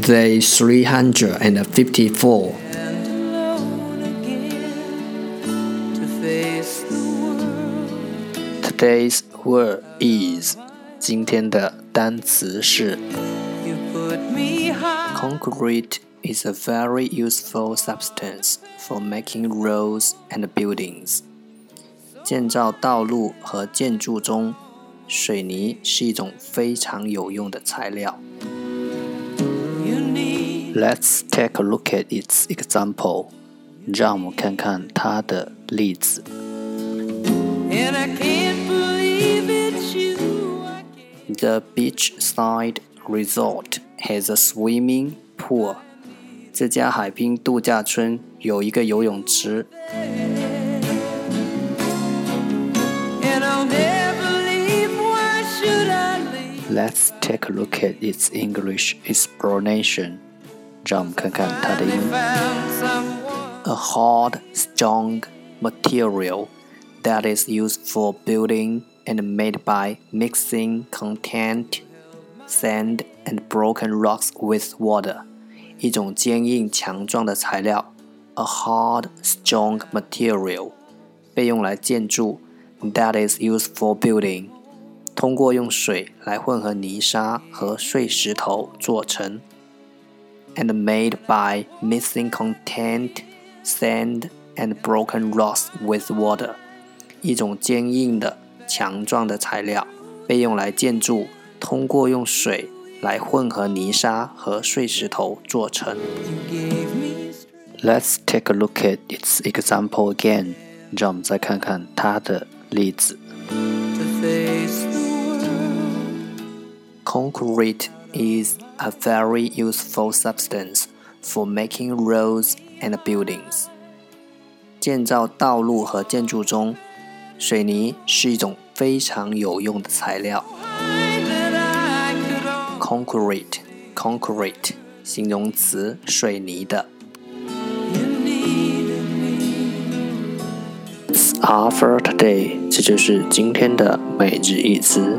Day three hundred and fifty-four. Today's word is 今天的单词是 Concrete is a very useful substance for making roads and buildings. 建造道路和建筑中， 水泥是一种非常有用的材料。Let's take a look at its example. 让我们看看它的例子。The beachside resort has a swimming pool. 这家海滨度假村有一个游泳池。 Let's take a look at its English explanation. 让我们看看它的英文。A hard, strong material that is used for building and made by mixing content, sand, and broken rocks with water. 一种坚硬强壮的材料，a hard, strong material，被用来建筑，that is used for building， 通过用水来混合泥沙和碎石头做成。and made by mixing content sand and broken rocks with water，一种坚硬的、强壮的材料，被用来建筑，通过用水来混合泥沙和碎石头做成。Let's take a look at its example again。让我们再看看它的例子。 Concrete is a very useful substance for making roads and buildings. 建造道路和建筑中，水泥是一种非常有用的材料。Concrete, concrete，形容词，水泥的。Are for today，这就是今天的每日一词。